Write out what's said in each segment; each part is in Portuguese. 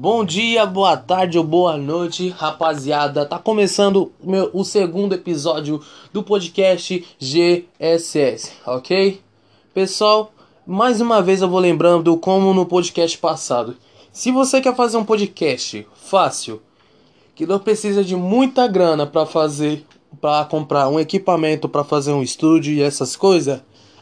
Bom dia, boa tarde ou boa noite, rapaziada. Tá começando meu, o segundo episódio do podcast GSS, ok? Pessoal, mais uma vez eu vou lembrando como no podcast passado. Se você quer fazer um podcast fácil, que não precisa de muita grana para fazer, para comprar um equipamento para fazer um estúdio e essas coisas,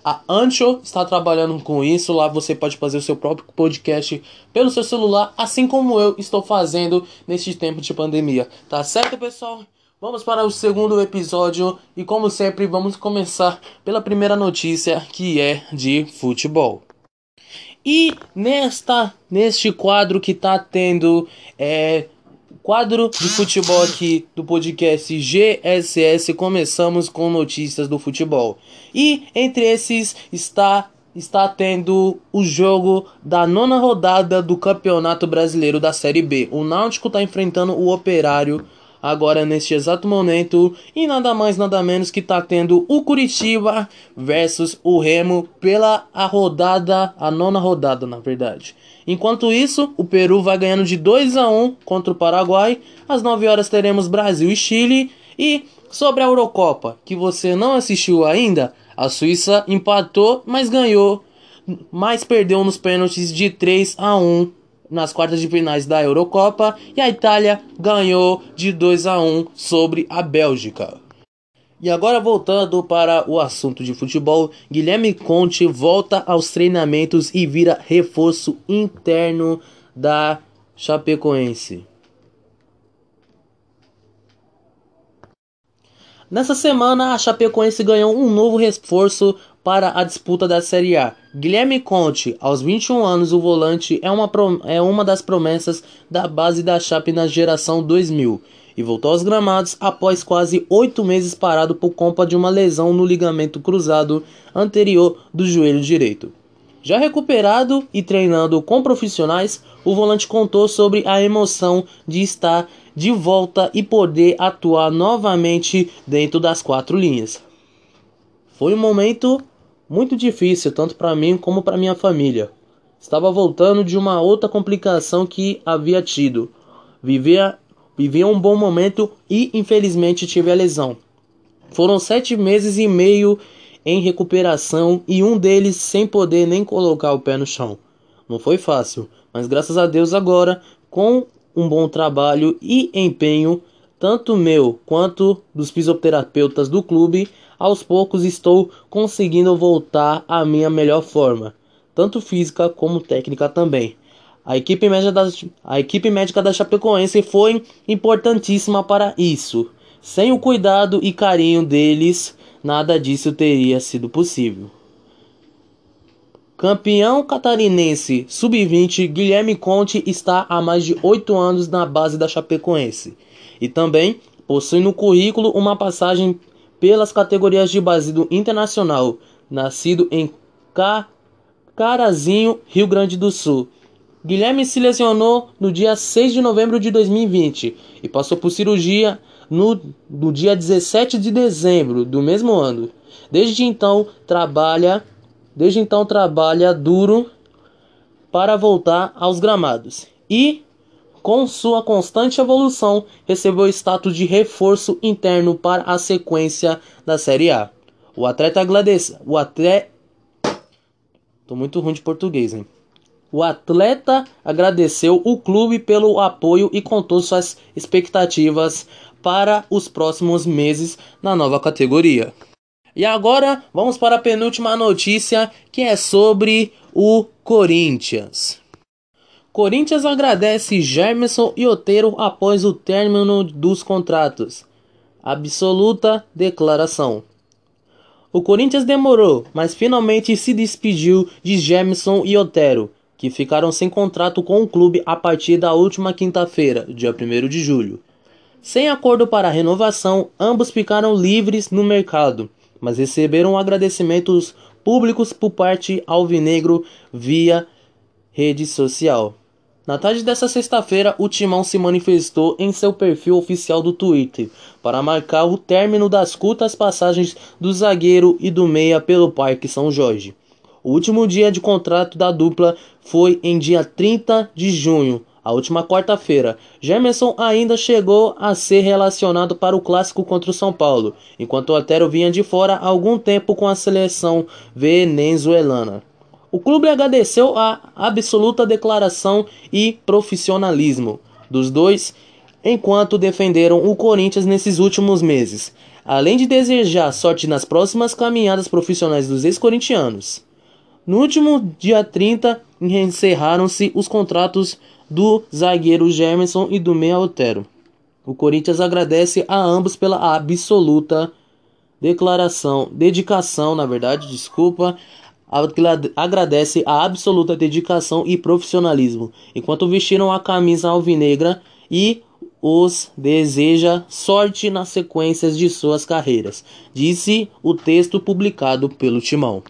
a Ancho está trabalhando com isso. Lá você pode fazer o seu próprio podcast pelo seu celular, assim como eu estou fazendo neste tempo de pandemia. Tá certo, pessoal? Vamos para o segundo episódio e, como sempre, vamos começar pela primeira notícia que é de futebol. E nesta neste quadro que está tendo é, Quadro de futebol aqui do podcast GSS. Começamos com notícias do futebol. E entre esses está está tendo o jogo da nona rodada do Campeonato Brasileiro da Série B. O Náutico está enfrentando o Operário agora neste exato momento e nada mais nada menos que está tendo o Curitiba versus o Remo pela a rodada, a nona rodada, na verdade. Enquanto isso, o Peru vai ganhando de 2 a 1 contra o Paraguai. Às 9 horas teremos Brasil e Chile e sobre a Eurocopa, que você não assistiu ainda, a Suíça empatou, mas ganhou, mas perdeu nos pênaltis de 3 a 1 nas quartas de finais da Eurocopa e a Itália ganhou de 2 a 1 sobre a Bélgica. E agora voltando para o assunto de futebol, Guilherme Conte volta aos treinamentos e vira reforço interno da Chapecoense. Nessa semana, a Chapecoense ganhou um novo reforço para a disputa da Série A. Guilherme Conte, aos 21 anos, o volante é uma, é uma das promessas da base da Chape na geração 2000 e voltou aos gramados após quase oito meses parado por conta de uma lesão no ligamento cruzado anterior do joelho direito. Já recuperado e treinando com profissionais, o volante contou sobre a emoção de estar de volta e poder atuar novamente dentro das quatro linhas. Foi um momento muito difícil, tanto para mim como para minha família. Estava voltando de uma outra complicação que havia tido. Vivia, vivia um bom momento e infelizmente tive a lesão. Foram sete meses e meio em recuperação e um deles sem poder nem colocar o pé no chão. Não foi fácil, mas graças a Deus agora, com um bom trabalho e empenho, tanto meu quanto dos fisioterapeutas do clube, aos poucos estou conseguindo voltar à minha melhor forma, tanto física como técnica também. A equipe, médica da, a equipe médica da Chapecoense foi importantíssima para isso. Sem o cuidado e carinho deles, nada disso teria sido possível. Campeão catarinense sub-20, Guilherme Conte está há mais de 8 anos na base da Chapecoense e também possui no currículo uma passagem pelas categorias de base do Internacional, nascido em Ca... Carazinho, Rio Grande do Sul. Guilherme se lesionou no dia 6 de novembro de 2020 e passou por cirurgia no, no dia 17 de dezembro do mesmo ano. Desde então trabalha, desde então trabalha duro para voltar aos gramados. E com sua constante evolução, recebeu status de reforço interno para a sequência da Série A. O atleta agradece. O atleta. Tô muito ruim de português, hein? O atleta agradeceu o clube pelo apoio e contou suas expectativas para os próximos meses na nova categoria. E agora vamos para a penúltima notícia que é sobre o Corinthians. Corinthians agradece Germerson e Otero após o término dos contratos. Absoluta declaração. O Corinthians demorou, mas finalmente se despediu de Germerson e Otero, que ficaram sem contrato com o clube a partir da última quinta-feira, dia 1 de julho. Sem acordo para renovação, ambos ficaram livres no mercado, mas receberam agradecimentos públicos por parte alvinegro via rede social. Na tarde dessa sexta-feira, o Timão se manifestou em seu perfil oficial do Twitter para marcar o término das curtas passagens do zagueiro e do meia pelo Parque São Jorge. O último dia de contrato da dupla foi em dia 30 de junho, a última quarta-feira. Gemerson ainda chegou a ser relacionado para o clássico contra o São Paulo, enquanto Otero vinha de fora há algum tempo com a seleção venezuelana. O clube agradeceu a absoluta declaração e profissionalismo dos dois enquanto defenderam o Corinthians nesses últimos meses, além de desejar sorte nas próximas caminhadas profissionais dos ex-corintianos. No último dia 30, encerraram-se os contratos do zagueiro Germerson e do meia Otero. O Corinthians agradece a ambos pela absoluta declaração, dedicação, na verdade, desculpa, agradece a absoluta dedicação e profissionalismo, enquanto vestiram a camisa alvinegra e os deseja sorte nas sequências de suas carreiras, disse o texto publicado pelo Timão.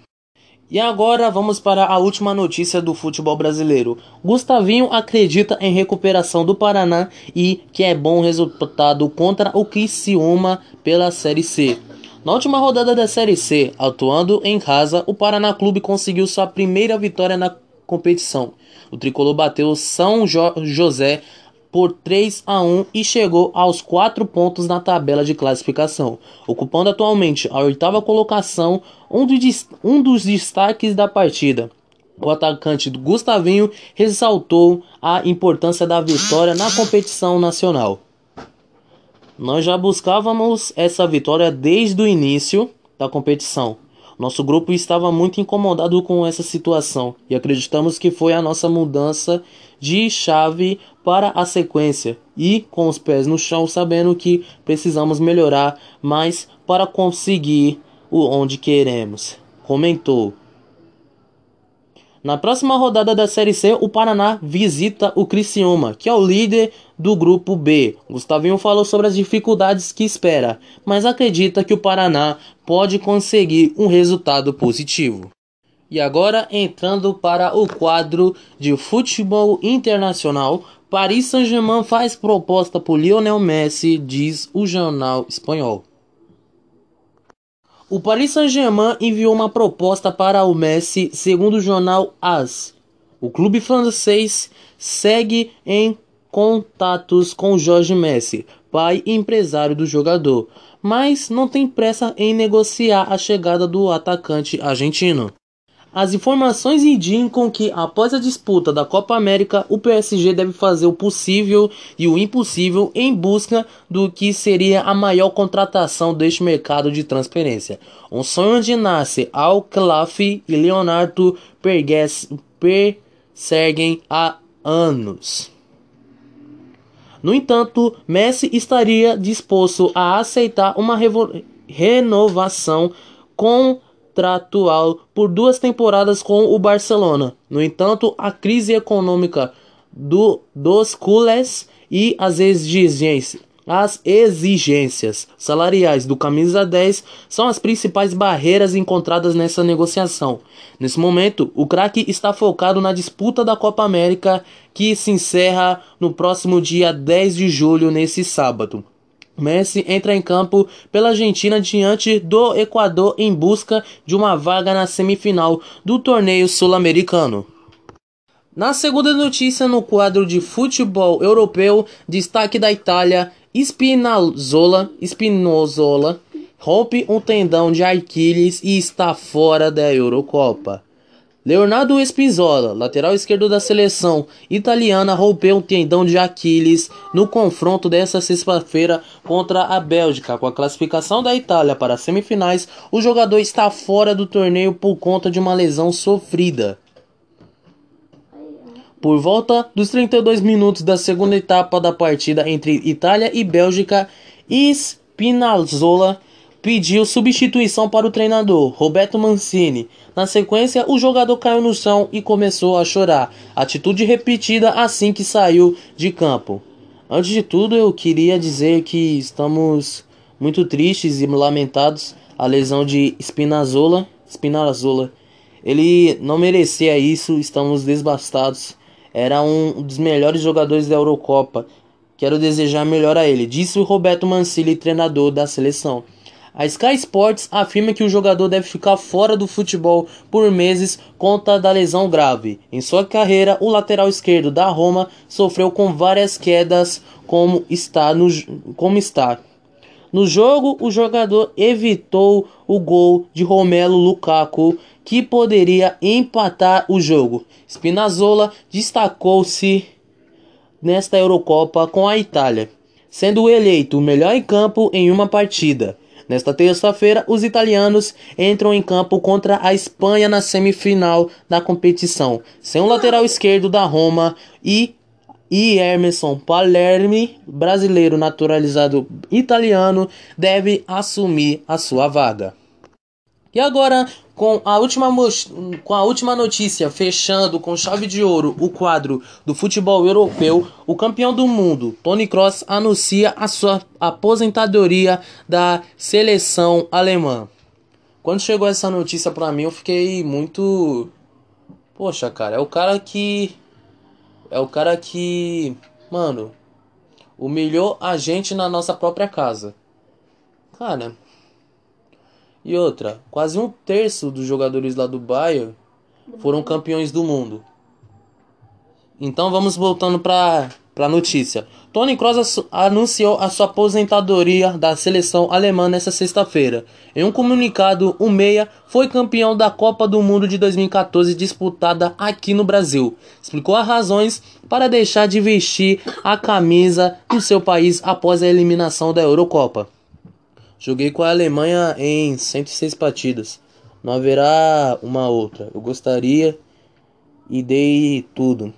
E agora vamos para a última notícia do futebol brasileiro. Gustavinho acredita em recuperação do Paraná e que é bom resultado contra o Criciúma pela Série C. Na última rodada da Série C, atuando em casa, o Paraná Clube conseguiu sua primeira vitória na competição. O tricolor bateu São jo José por 3 a 1 e chegou aos 4 pontos na tabela de classificação, ocupando atualmente a oitava colocação, um, do, um dos destaques da partida. O atacante Gustavinho ressaltou a importância da vitória na competição nacional. Nós já buscávamos essa vitória desde o início da competição. Nosso grupo estava muito incomodado com essa situação e acreditamos que foi a nossa mudança de chave para a sequência e com os pés no chão, sabendo que precisamos melhorar mais para conseguir o onde queremos. Comentou. Na próxima rodada da Série C, o Paraná visita o Criciúma, que é o líder do grupo B. Gustavinho falou sobre as dificuldades que espera, mas acredita que o Paraná pode conseguir um resultado positivo. E agora entrando para o quadro de futebol internacional, Paris Saint-Germain faz proposta por Lionel Messi, diz o jornal espanhol. O Paris Saint-Germain enviou uma proposta para o Messi, segundo o jornal AS. O clube francês segue em contatos com Jorge Messi, pai e empresário do jogador, mas não tem pressa em negociar a chegada do atacante argentino. As informações indicam que, após a disputa da Copa América, o PSG deve fazer o possível e o impossível em busca do que seria a maior contratação deste mercado de transferência. Um sonho de nasce Al Khelafi e Leonardo perseguem há anos. No entanto, Messi estaria disposto a aceitar uma renovação contratual por duas temporadas com o Barcelona. No entanto, a crise econômica do, dos culés e as exigências, as exigências salariais do camisa 10 são as principais barreiras encontradas nessa negociação. Nesse momento, o craque está focado na disputa da Copa América, que se encerra no próximo dia 10 de julho, nesse sábado. Messi entra em campo pela Argentina diante do Equador em busca de uma vaga na semifinal do torneio sul-americano. Na segunda notícia no quadro de futebol europeu, destaque da Itália, Spinazzola, Spinozzola rompe um tendão de Aquiles e está fora da Eurocopa. Leonardo Spinzola, lateral esquerdo da seleção italiana, rompeu o tendão de Aquiles no confronto desta sexta-feira contra a Bélgica. Com a classificação da Itália para as semifinais, o jogador está fora do torneio por conta de uma lesão sofrida. Por volta dos 32 minutos da segunda etapa da partida entre Itália e Bélgica, Spinazzola pediu substituição para o treinador, Roberto Mancini. Na sequência, o jogador caiu no chão e começou a chorar, atitude repetida assim que saiu de campo. Antes de tudo, eu queria dizer que estamos muito tristes e lamentados a lesão de Spinazzola. Spinazzola. Ele não merecia isso, estamos desbastados. Era um dos melhores jogadores da Eurocopa. Quero desejar melhor a ele, disse o Roberto Mancini, treinador da seleção. A Sky Sports afirma que o jogador deve ficar fora do futebol por meses conta da lesão grave. Em sua carreira, o lateral esquerdo da Roma sofreu com várias quedas, como está no como está. No jogo, o jogador evitou o gol de Romelo Lukaku, que poderia empatar o jogo. Spinazzola destacou-se nesta Eurocopa com a Itália, sendo eleito o melhor em campo em uma partida. Nesta terça-feira, os italianos entram em campo contra a Espanha na semifinal da competição, sem o lateral esquerdo da Roma e e Emerson Palermi, brasileiro naturalizado italiano, deve assumir a sua vaga. E agora, com a última, com a última notícia, fechando com chave de ouro o quadro do futebol europeu, o campeão do mundo, Tony Kroos, anuncia a sua aposentadoria da seleção alemã. Quando chegou essa notícia para mim, eu fiquei muito. Poxa, cara, é o cara que. É o cara que. Mano, humilhou a gente na nossa própria casa. Cara, e outra, quase um terço dos jogadores lá do Bayern foram campeões do mundo. Então vamos voltando para a notícia. Tony Kroos anunciou a sua aposentadoria da seleção alemã nesta sexta-feira. Em um comunicado, o meia foi campeão da Copa do Mundo de 2014 disputada aqui no Brasil. Explicou as razões para deixar de vestir a camisa do seu país após a eliminação da Eurocopa. Joguei com a Alemanha em 106 partidas. Não haverá uma outra. Eu gostaria e dei tudo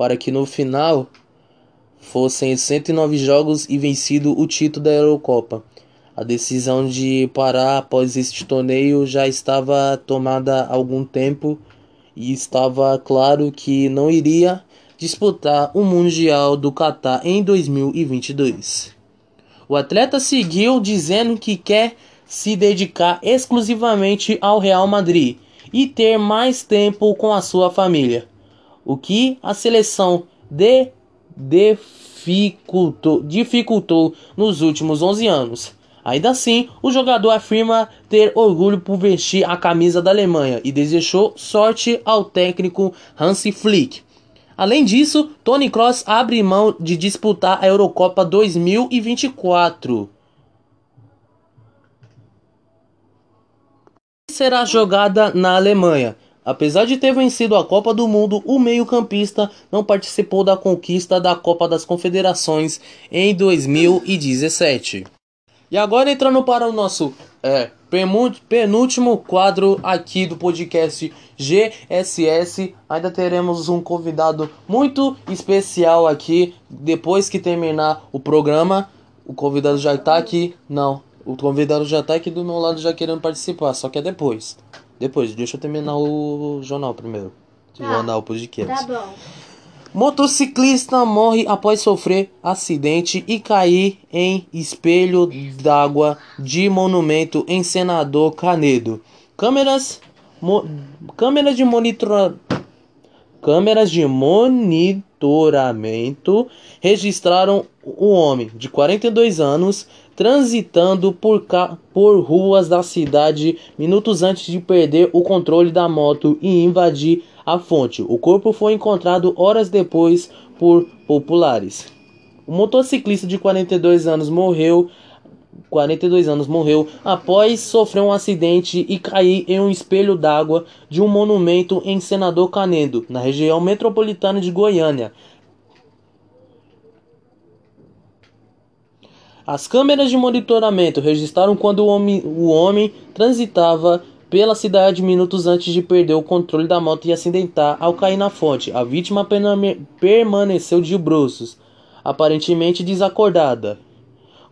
para que no final fossem 109 jogos e vencido o título da Eurocopa. A decisão de parar após este torneio já estava tomada há algum tempo e estava claro que não iria disputar o Mundial do Catar em 2022. O atleta seguiu dizendo que quer se dedicar exclusivamente ao Real Madrid e ter mais tempo com a sua família, o que a seleção de dificultou, dificultou nos últimos 11 anos. Ainda assim, o jogador afirma ter orgulho por vestir a camisa da Alemanha e desejou sorte ao técnico Hansi Flick, Além disso, Tony Kroos abre mão de disputar a Eurocopa 2024. Será jogada na Alemanha. Apesar de ter vencido a Copa do Mundo, o meio-campista não participou da conquista da Copa das Confederações em 2017. E agora entrando para o nosso é, penúltimo quadro aqui do podcast GSS. Ainda teremos um convidado muito especial aqui. Depois que terminar o programa, o convidado já está aqui. Não, o convidado já está aqui do meu lado já querendo participar. Só que é depois. Depois, deixa eu terminar o jornal primeiro. Tá. Jornal, podcast. Tá bom. Motociclista morre após sofrer acidente e cair em espelho d'água de monumento em Senador Canedo. Câmeras, mo, câmeras de monitor, câmeras de monitoramento registraram o homem de 42 anos transitando por, por ruas da cidade minutos antes de perder o controle da moto e invadir a fonte. O corpo foi encontrado horas depois por populares. O motociclista de 42 anos morreu 42 anos morreu após sofrer um acidente e cair em um espelho d'água de um monumento em Senador Canedo, na região metropolitana de Goiânia. As câmeras de monitoramento registraram quando o homem, o homem transitava pela cidade minutos antes de perder o controle da moto e acidentar ao cair na fonte. A vítima permaneceu de bruços, aparentemente desacordada.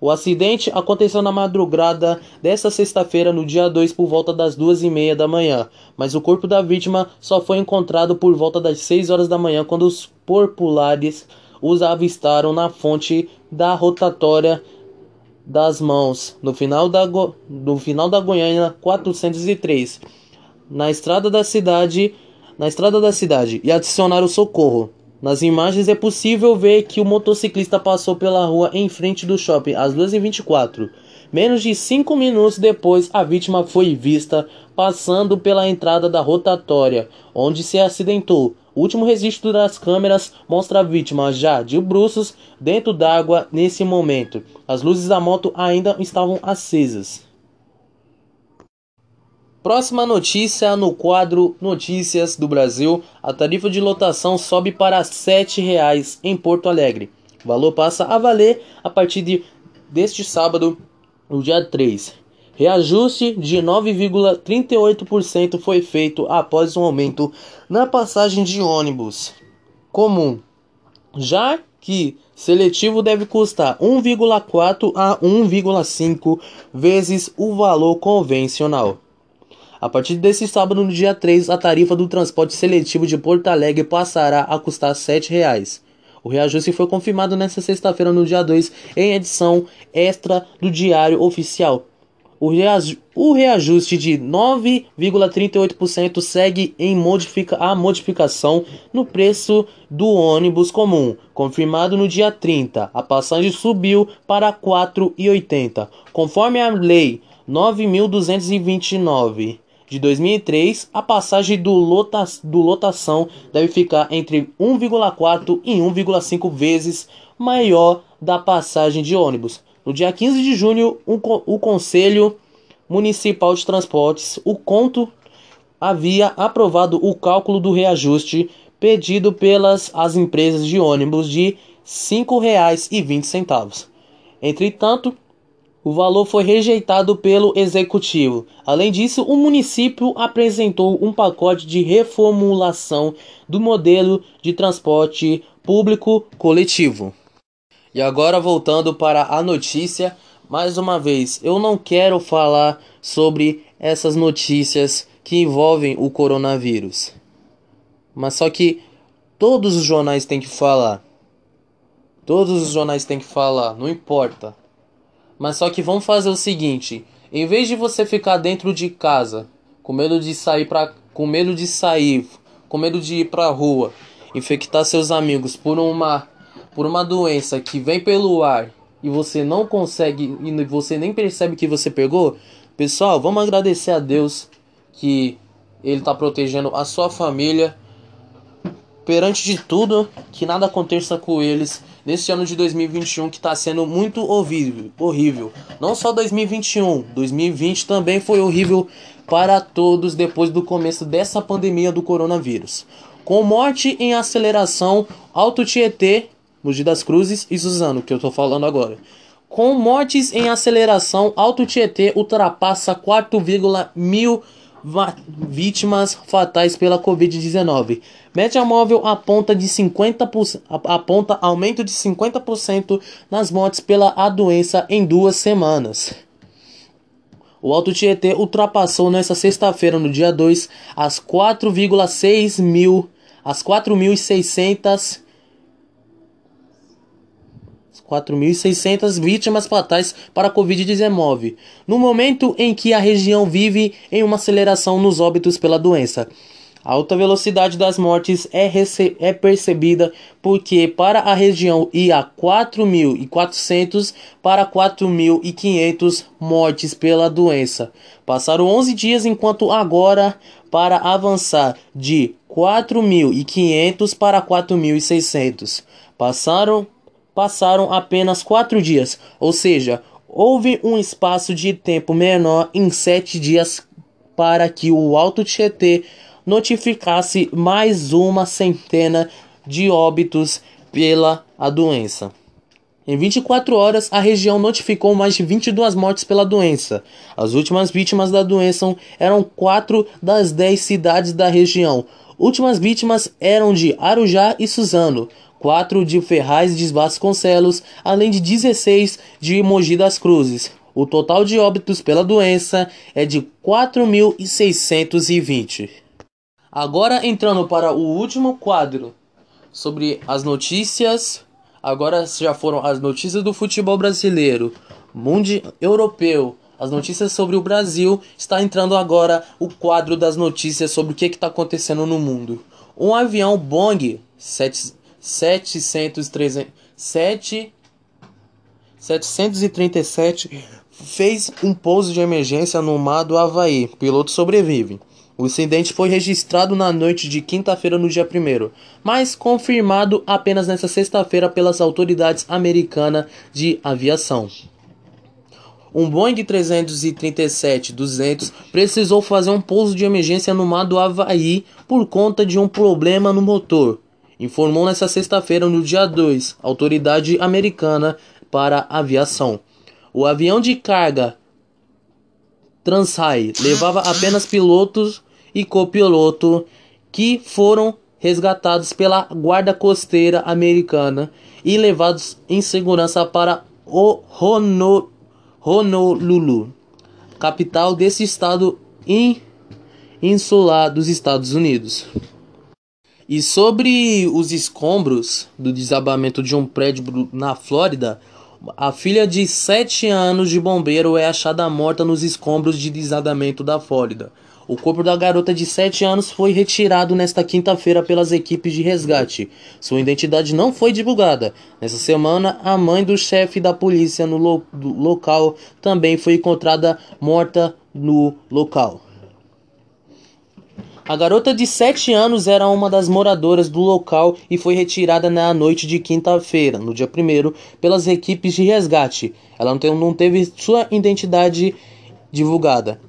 O acidente aconteceu na madrugada desta sexta-feira, no dia 2, por volta das duas e meia da manhã, mas o corpo da vítima só foi encontrado por volta das 6 horas da manhã, quando os populares os avistaram na fonte da rotatória das mãos, no final da, no final da Goiânia 403, na estrada da cidade, na estrada da cidade, e adicionaram socorro. Nas imagens é possível ver que o motociclista passou pela rua em frente do shopping às 2h24. Menos de 5 minutos depois, a vítima foi vista passando pela entrada da rotatória, onde se acidentou. O último registro das câmeras mostra a vítima já de bruços dentro d'água nesse momento. As luzes da moto ainda estavam acesas. Próxima notícia no quadro Notícias do Brasil: a tarifa de lotação sobe para R$ 7,00 em Porto Alegre. O valor passa a valer a partir de, deste sábado, no dia 3. Reajuste de 9,38% foi feito após um aumento na passagem de ônibus comum, já que seletivo deve custar 1,4 a 1,5 vezes o valor convencional. A partir desse sábado, no dia 3, a tarifa do transporte seletivo de Porto Alegre passará a custar R$ 7,00. O reajuste foi confirmado nesta sexta-feira, no dia 2, em edição extra do Diário Oficial. O, reajuste de 9,38% segue em modifica a modificação no preço do ônibus comum, confirmado no dia 30. A passagem subiu para R$ 4,80, conforme a Lei 9.229 de 2003, a passagem do, lota, do lotação deve ficar entre 1,4 e 1,5 vezes maior da passagem de ônibus. No dia 15 de junho, o, Conselho Municipal de Transportes, o Conto, havia aprovado o cálculo do reajuste pedido pelas as empresas de ônibus de R$ 5,20. Entretanto, o valor foi rejeitado pelo executivo. Além disso, o município apresentou um pacote de reformulação do modelo de transporte público coletivo. E agora voltando para a notícia, mais uma vez, eu não quero falar sobre essas notícias que envolvem o coronavírus. Mas só que todos os jornais têm que falar. Todos os jornais têm que falar, não importa. Mas só que vamos fazer o seguinte, em vez de você ficar dentro de casa, com medo de sair para com medo de sair, com medo de ir para rua, infectar seus amigos por uma por uma doença que vem pelo ar e você não consegue e você nem percebe que você pegou, pessoal, vamos agradecer a Deus que ele está protegendo a sua família perante de tudo, que nada aconteça com eles neste ano de 2021 que está sendo muito horrível, horrível. Não só 2021, 2020 também foi horrível para todos depois do começo dessa pandemia do coronavírus. Com morte em aceleração, Alto Tietê, Mogi das Cruzes e Suzano, que eu estou falando agora. Com mortes em aceleração, Alto Tietê ultrapassa 4,1 mil vítimas fatais pela Covid-19. Média móvel aponta, de 50%, aponta aumento de 50% nas mortes pela a doença em duas semanas. O Alto Tietê ultrapassou nesta sexta-feira, no dia 2, as 4,6 mil, as 4.600 4.600 vítimas fatais para a Covid-19, no momento em que a região vive em uma aceleração nos óbitos pela doença. A alta velocidade das mortes é, é percebida porque para a região ia 4.400 para 4.500 mortes pela doença. Passaram 11 dias enquanto agora para avançar de 4.500 para 4.600. Passaram passaram apenas quatro dias, ou seja, houve um espaço de tempo menor em sete dias para que o Alto Tietê notificasse mais uma centena de óbitos pela a doença. Em 24 horas, a região notificou mais de 22 mortes pela doença. As últimas vítimas da doença eram quatro das 10 cidades da região. Últimas vítimas eram de Arujá e Suzano. 4 de Ferraz de Vasconcelos, além de 16 de Mogi das Cruzes. O total de óbitos pela doença é de 4.620. Agora entrando para o último quadro sobre as notícias. Agora já foram as notícias do futebol brasileiro, mundo europeu, as notícias sobre o Brasil. Está entrando agora o quadro das notícias sobre o que está acontecendo no mundo. Um avião Boeing 7 700, 7, 737 fez um pouso de emergência no mar do Havaí. Piloto sobrevive. O incidente foi registrado na noite de quinta-feira, no dia 1, mas confirmado apenas nesta sexta-feira pelas autoridades americanas de aviação. Um Boeing 337-200 precisou fazer um pouso de emergência no mar do Havaí por conta de um problema no motor, informou nesta sexta-feira, no dia 2, a autoridade americana para aviação. O avião de carga Transhai levava apenas pilotos e copiloto que foram resgatados pela guarda costeira americana e levados em segurança para o Honolulu, capital desse estado insular dos Estados Unidos. E sobre os escombros do desabamento de um prédio na Flórida, a filha de 7 anos de bombeiro é achada morta nos escombros de desabamento da Flórida. O corpo da garota de 7 anos foi retirado nesta quinta-feira pelas equipes de resgate. Sua identidade não foi divulgada. Nessa semana, a mãe do chefe da polícia no lo local também foi encontrada morta no local. A garota de 7 anos era uma das moradoras do local e foi retirada na noite de quinta-feira, no dia 1 pelas equipes de resgate. Ela não teve sua identidade divulgada.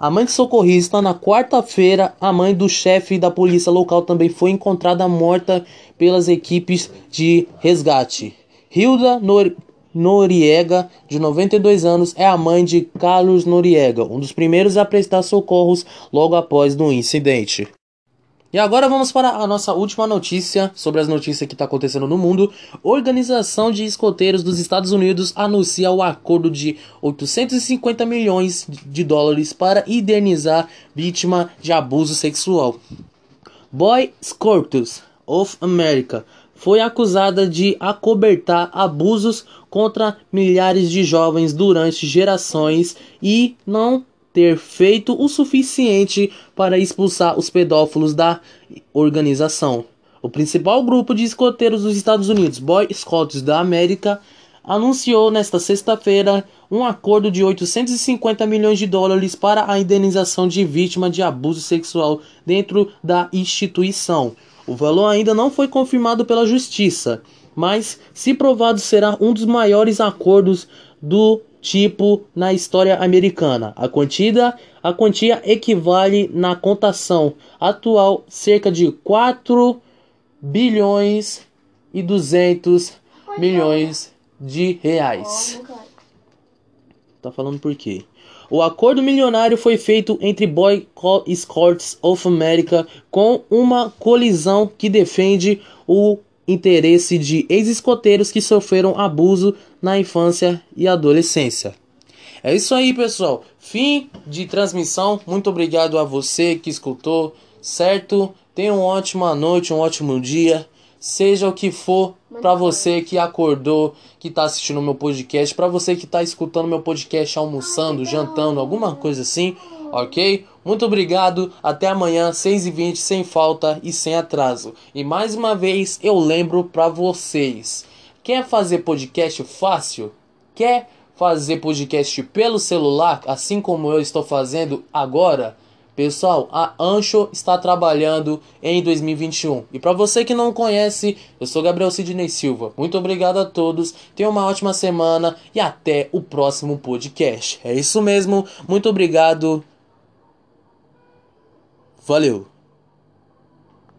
A mãe de socorrista, na quarta-feira, a mãe do chefe da polícia local também foi encontrada morta pelas equipes de resgate. Hilda Nor Noriega, de 92 anos, é a mãe de Carlos Noriega, um dos primeiros a prestar socorros logo após o incidente. E agora vamos para a nossa última notícia sobre as notícias que está acontecendo no mundo. Organização de escoteiros dos Estados Unidos anuncia o acordo de 850 milhões de dólares para indenizar vítima de abuso sexual. Boy Scouts of America foi acusada de acobertar abusos contra milhares de jovens durante gerações e não ter feito o suficiente para expulsar os pedófilos da organização. O principal grupo de escoteiros dos Estados Unidos, Boy Scouts da América, anunciou nesta sexta-feira um acordo de 850 milhões de dólares para a indenização de vítima de abuso sexual dentro da instituição. O valor ainda não foi confirmado pela justiça, mas, se provado, será um dos maiores acordos do tipo na história americana. A quantia, a quantia equivale na contação atual cerca de 4 bilhões e 200 milhões de reais. Tá falando por quê? O acordo milionário foi feito entre Boy Scouts of America com uma colisão que defende o interesse de ex-escoteiros que sofreram abuso na infância e adolescência. É isso aí, pessoal. Fim de transmissão. Muito obrigado a você que escutou, certo? Tenha uma ótima noite, um ótimo dia. Seja o que for para você que acordou, que está assistindo o meu podcast, para você que está escutando meu podcast almoçando, jantando, alguma coisa assim, ok? Muito obrigado, até amanhã, 6h20, sem falta e sem atraso. E mais uma vez eu lembro para vocês: quer fazer podcast fácil? Quer fazer podcast pelo celular, assim como eu estou fazendo agora? Pessoal, a Ancho está trabalhando em 2021. E para você que não conhece, eu sou Gabriel Sidney Silva. Muito obrigado a todos. Tenha uma ótima semana e até o próximo podcast. É isso mesmo. Muito obrigado. Valeu!